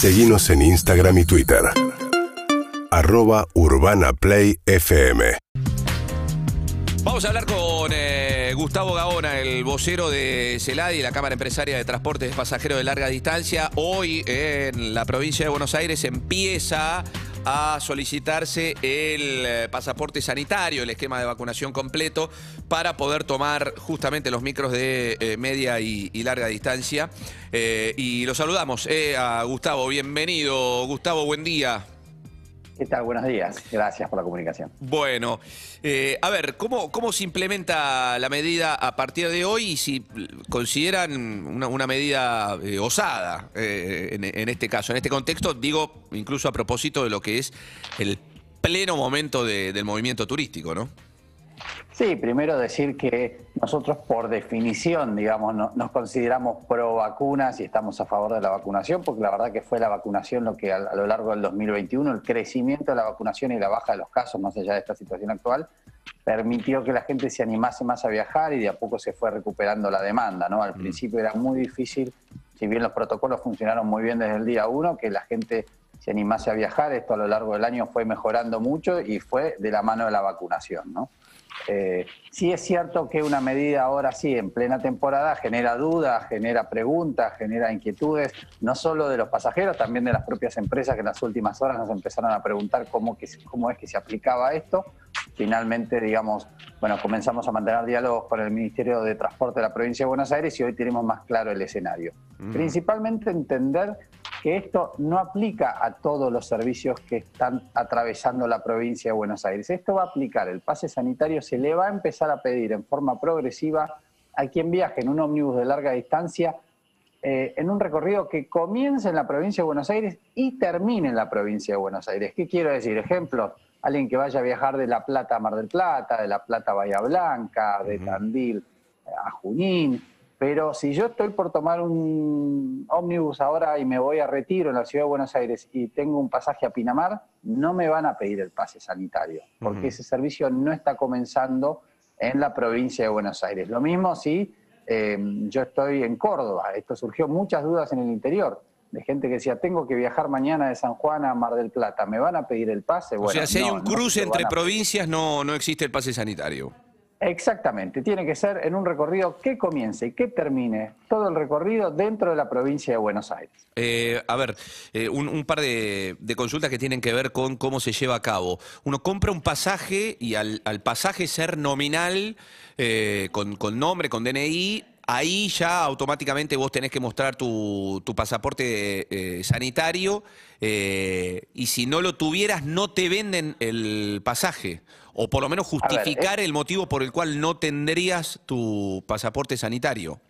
Seguimos en Instagram y Twitter. Arroba Urbana Play FM. Vamos a hablar con eh, Gustavo Gaona, el vocero de CELADI, la Cámara Empresaria de Transportes de Pasajeros de Larga Distancia. Hoy en la provincia de Buenos Aires empieza a solicitarse el eh, pasaporte sanitario, el esquema de vacunación completo, para poder tomar justamente los micros de eh, media y, larga distancia. Eh, y lo saludamos a Gustavo. Bienvenido, Gustavo, buen día. ¿Qué tal? Buenos días. Gracias por la comunicación. Bueno, eh, a ver, ¿cómo, ¿cómo se implementa la medida a partir de hoy y si consideran una, una medida eh, osada eh, en, este caso, en este contexto, digo, incluso a propósito de lo que es el pleno momento de- del movimiento turístico, ¿no? Sí, primero decir que nosotros por definición, digamos, no- nos consideramos pro vacunas y estamos a favor de la vacunación, porque la verdad que fue la vacunación lo que a, a lo largo del 2021, el crecimiento de la vacunación y la baja de los casos, más allá de esta situación actual, permitió que la gente se animase más a viajar y de a poco se fue recuperando la demanda, ¿no? Al principio era muy difícil, si bien los protocolos funcionaron muy bien desde el día uno, que la gente se animase a viajar, esto a lo largo del año fue mejorando mucho y fue de la mano de la vacunación, ¿no? Eh, sí es cierto que una medida ahora sí, en plena temporada, genera dudas, genera preguntas, genera inquietudes, no solo de los pasajeros, también de las propias empresas que en las últimas horas nos empezaron a preguntar cómo, que, se- cómo es que se aplicaba esto. Finalmente, digamos, bueno, comenzamos a mantener diálogos con el Ministerio de Transporte de la provincia de Buenos Aires y hoy tenemos más claro el escenario. Principalmente entender que esto no aplica a todos los servicios que están atravesando la provincia de Buenos Aires. Esto va a aplicar, el pase sanitario se le va a empezar a pedir en forma progresiva a quien viaje en un ómnibus de larga distancia eh, en un recorrido que comience en la provincia de Buenos Aires y termine en la provincia de Buenos Aires. ¿Qué quiero decir? Ejemplos, alguien que vaya a viajar de La Plata a Mar del Plata, de La Plata a Bahía Blanca, de Tandil a Junín, pero si yo estoy por tomar un ómnibus ahora y me voy a Retiro en la ciudad de Buenos Aires y tengo un pasaje a Pinamar, no me van a pedir el pase sanitario, porque ese servicio no está comenzando en la provincia de Buenos Aires. Lo mismo si eh, yo estoy en Córdoba. Esto surgió muchas dudas en el interior, de gente que decía, tengo que viajar mañana de San Juan a Mar del Plata, ¿me van a pedir el pase? o sea, si hay no, un cruce entre provincias, no, no existe el pase sanitario. Exactamente, tiene que ser en un recorrido que comience y que termine todo el recorrido dentro de la provincia de Buenos Aires. Eh, a ver, eh, un, un par de, consultas que tienen que ver con cómo se lleva a cabo. Uno compra un pasaje y al, pasaje ser nominal, eh, con nombre, con DNI, ahí ya automáticamente vos tenés que mostrar tu, tu pasaporte eh, sanitario eh, y si no lo tuvieras no te venden el pasaje. O por lo menos ver, justificar el motivo por el cual no tendrías tu pasaporte sanitario.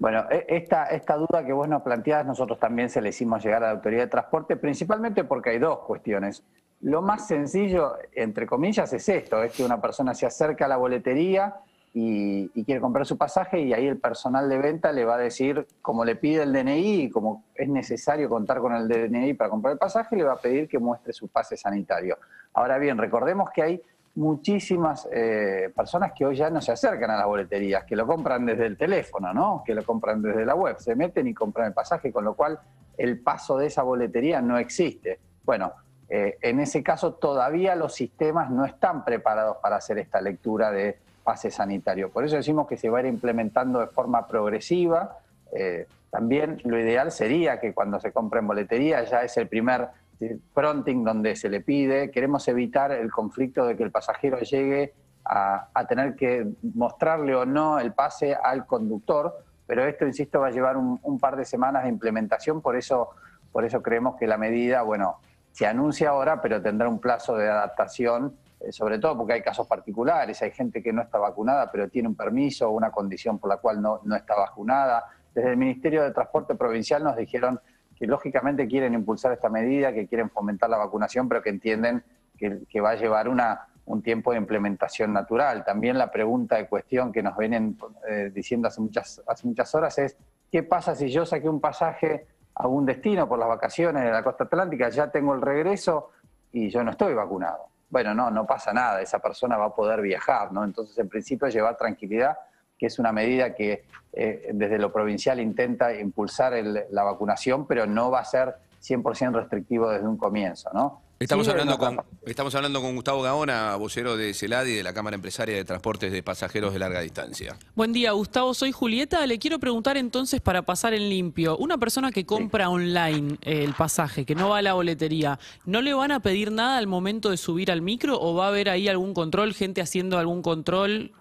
Bueno, e- esta, esta duda que vos nos planteás, nosotros también se la hicimos llegar a la Autoridad de Transporte, principalmente porque hay dos cuestiones. Lo más sencillo, entre comillas, es esto, es que una persona se acerca a la boletería y, quiere comprar su pasaje y ahí el personal de venta le va a decir, como le pide el DNI y como es necesario contar con el DNI para comprar el pasaje, le va a pedir que muestre su pase sanitario. Ahora bien, recordemos que hay muchísimas eh, personas que hoy ya no se acercan a las boleterías, que lo compran desde el teléfono, ¿no? Que lo compran desde la web, se meten y compran el pasaje, con lo cual el paso de esa boletería no existe. Bueno, eh, en ese caso todavía los sistemas no están preparados para hacer esta lectura de pase sanitario. Por eso decimos que se va a ir implementando de forma progresiva. Eh, también lo ideal sería que cuando se compra en boletería ya es el primer eh, fronting donde se le pide. Queremos evitar el conflicto de que el pasajero llegue a, tener que mostrarle o no el pase al conductor, pero esto, insisto, va a llevar un, un par de semanas de implementación, por eso, por eso creemos que la medida, bueno, se anuncia ahora, pero tendrá un plazo de adaptación, sobre todo porque hay casos particulares, hay gente que no está vacunada, pero tiene un permiso o una condición por la cual no, no está vacunada. Desde el Ministerio de Transporte Provincial nos dijeron que lógicamente quieren impulsar esta medida, que quieren fomentar la vacunación, pero que entienden que, que va a llevar una, un tiempo de implementación natural. También la pregunta de cuestión que nos vienen eh, diciendo hace muchas, hace muchas horas es, ¿qué pasa si yo saqué un pasaje a un destino por las vacaciones de la costa atlántica, ya tengo el regreso y yo no estoy vacunado? Bueno, no, no pasa nada, esa persona va a poder viajar, ¿no? Entonces, en principio, llevar tranquilidad que es una medida que eh, desde lo provincial intenta impulsar la vacunación, pero no va a ser 100% restrictivo desde un comienzo, ¿no? Estamos, Sí, hablando con, estamos hablando con Gustavo Gaona, vocero de CELADI, de la Cámara Empresaria de Transportes de Pasajeros de Larga Distancia. Buen día, Gustavo. Soy Julieta. Le quiero preguntar entonces para pasar en limpio. Una persona que compra online eh, el pasaje, que no va a la boletería, ¿no le van a pedir nada al momento de subir al micro o va a haber ahí algún control, gente haciendo algún control?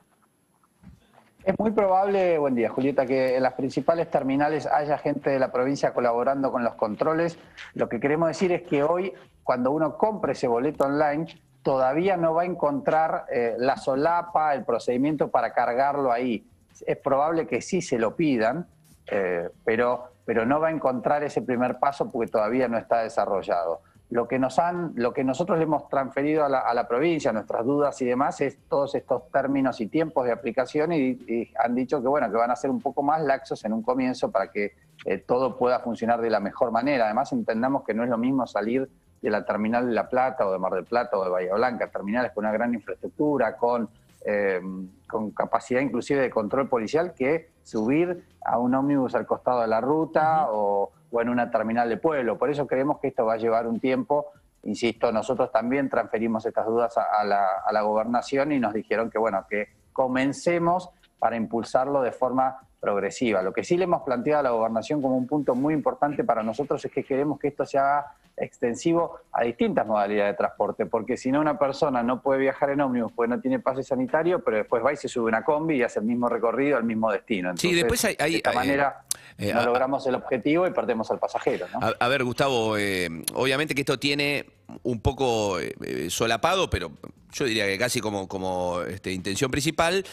Es muy probable, buen día Julieta, que en las principales terminales haya gente de la provincia colaborando con los controles. Lo que queremos decir es que hoy, cuando uno compre ese boleto online, todavía no va a encontrar eh, la solapa, el procedimiento para cargarlo ahí. Es probable que sí se lo pidan, eh, pero, pero no va a encontrar ese primer paso porque todavía no está desarrollado. Lo que, nos han, lo que nosotros le hemos transferido a la, a la provincia, nuestras dudas y demás, es todos estos términos y tiempos de aplicación y, y han dicho que, bueno, que van a ser un poco más laxos en un comienzo para que eh, todo pueda funcionar de la mejor manera. Además, entendamos que no es lo mismo salir de la terminal de La Plata o de Mar del Plata o de Bahía Blanca, terminales con una gran infraestructura, con, eh, con capacidad inclusive de control policial, que subir a un ómnibus al costado de la ruta o, o en una terminal de pueblo. Por eso creemos que esto va a llevar un tiempo. Insisto, nosotros también transferimos estas dudas a, la, a la gobernación y nos dijeron que, bueno, que comencemos para impulsarlo de forma progresiva. Lo que sí le hemos planteado a la gobernación como un punto muy importante para nosotros es que queremos que esto se haga extensivo a distintas modalidades de transporte, porque si no una persona no puede viajar en ómnibus porque no tiene pase sanitario, pero después va y se sube una combi y hace el mismo recorrido al mismo destino. Sí, después hay- hay- de esta hay- manera eh, no logramos el objetivo y perdemos al pasajero. ¿no? A, a ver, Gustavo, eh, obviamente que esto tiene un poco eh, eh, solapado, pero yo diría que casi como, como este, intención principal,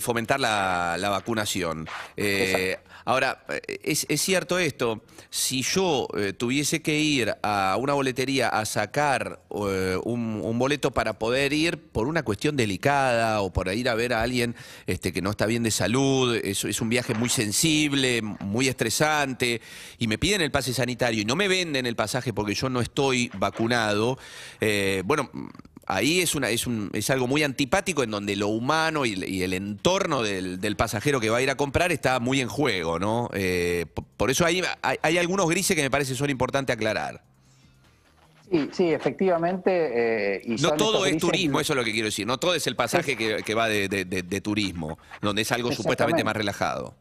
fomentar la, la vacunación. Ahora, eh, es, es cierto esto, si yo eh, tuviese que ir a una boletería a sacar eh, un, boleto para poder ir por una cuestión delicada o por ir a ver a alguien este, que no está bien de salud, es, es un viaje muy sensible, muy estresante, y me piden el pase sanitario y no me venden el pasaje porque yo no estoy vacunado, eh, bueno, ahí es, una, es, un, es algo muy antipático en donde lo humano y, y el entorno del, del pasajero que va a ir a comprar está muy en juego, ¿no? Eh, por eso hay, hay, hay algunos grises que me parece son importantes aclarar. Sí, sí, efectivamente. eh, y No todo es turismo, eso es lo que quiero decir. No todo es el pasaje que, que va de, de- de- de turismo, donde es algo supuestamente más relajado.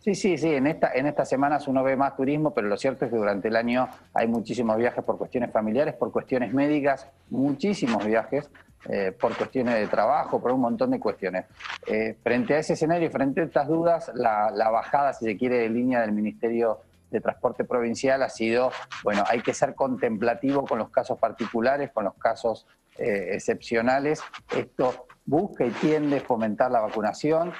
Sí, sí, sí, en, esta, en estas semanas uno ve más turismo, pero lo cierto es que durante el año hay muchísimos viajes por cuestiones familiares, por cuestiones médicas, muchísimos viajes, eh, por cuestiones de trabajo, por un montón de cuestiones. Eh, frente a ese escenario y frente a estas dudas, la, bajada, si se quiere, de línea del Ministerio de Transporte Provincial ha sido, bueno, hay que ser contemplativo con los casos particulares, con los casos eh, excepcionales. Esto busca y tiende a fomentar la vacunación,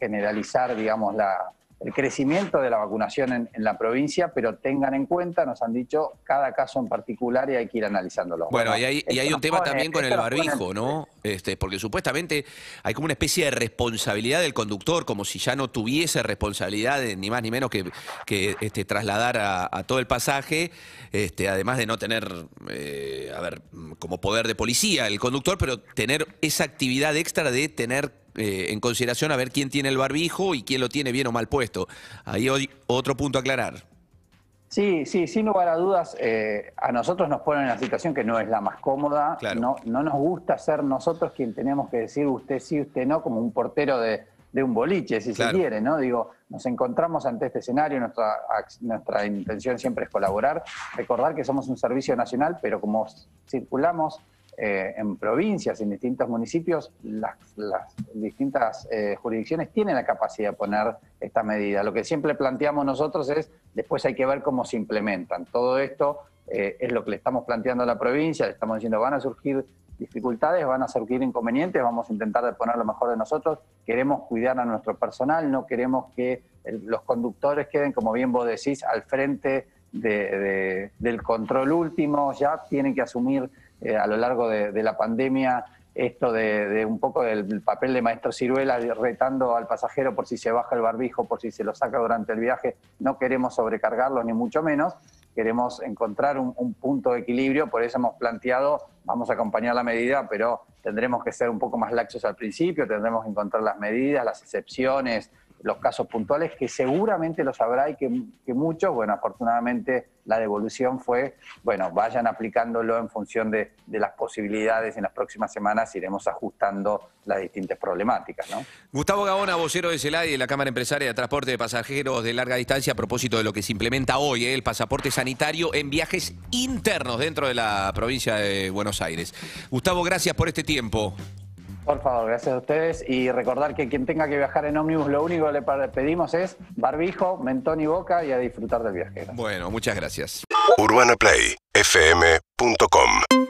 generalizar, digamos, la, el crecimiento de la vacunación en, en la provincia, pero tengan en cuenta, nos han dicho, cada caso en particular y hay que ir analizándolo. Bueno, y hay, y hay un tema pone- también con el barbijo, ¿no? Este, porque supuestamente hay como una especie de responsabilidad del conductor, como si ya no tuviese responsabilidad de ni más ni menos que, que este, trasladar a, a todo el pasaje, este, además de no tener, eh, a ver, como poder de policía el conductor, pero tener esa actividad extra de tener eh, en consideración a ver quién tiene el barbijo y quién lo tiene bien o mal puesto. Ahí hoy otro punto a aclarar. Sí, sí, sin lugar a dudas, eh, a nosotros nos ponen en una situación que no es la más cómoda. Claro. No, no nos gusta ser nosotros quien tenemos que decir usted sí, usted no, como un portero de, de un boliche, si Claro. se quiere, ¿no? Digo, nos encontramos ante este escenario, nuestra, nuestra intención siempre es colaborar, recordar que somos un servicio nacional, pero como circulamos eh, en provincias, en distintos municipios, las, las distintas eh, jurisdicciones tienen la capacidad de poner esta medida. Lo que siempre planteamos nosotros es, después hay que ver cómo se implementan. Todo esto eh, es lo que le estamos planteando a la provincia, le estamos diciendo, van a surgir dificultades, van a surgir inconvenientes, vamos a intentar de poner lo mejor de nosotros, queremos cuidar a nuestro personal, no queremos que los conductores queden, como bien vos decís, al frente de- de- del control último, ya tienen que asumir eh, a lo largo de, la pandemia esto de, un poco del papel de maestro ciruela retando al pasajero por si se baja el barbijo, por si se lo saca durante el viaje, no queremos sobrecargarlos ni mucho menos, queremos encontrar un, un punto de equilibrio, por eso hemos planteado, vamos a acompañar la medida, pero tendremos que ser un poco más laxos al principio, tendremos que encontrar las medidas, las excepciones, los casos puntuales, que seguramente los habrá y que, muchos, bueno, afortunadamente la devolución fue, bueno, vayan aplicándolo en función de, de las posibilidades. En las próximas semanas iremos ajustando las distintas problemáticas, ¿no? Gustavo Gaona, vocero de CELADI de la Cámara Empresaria de Transporte de Pasajeros de Larga Distancia, a propósito de lo que se implementa hoy, ¿eh? el pasaporte sanitario en viajes internos dentro de la provincia de Buenos Aires. Gustavo, gracias por este tiempo. Por favor, gracias a ustedes. Y recordar que quien tenga que viajar en ómnibus, lo único que le pedimos es barbijo, mentón y boca y a disfrutar del viaje. Bueno, muchas gracias. UrbanaPlayFM.com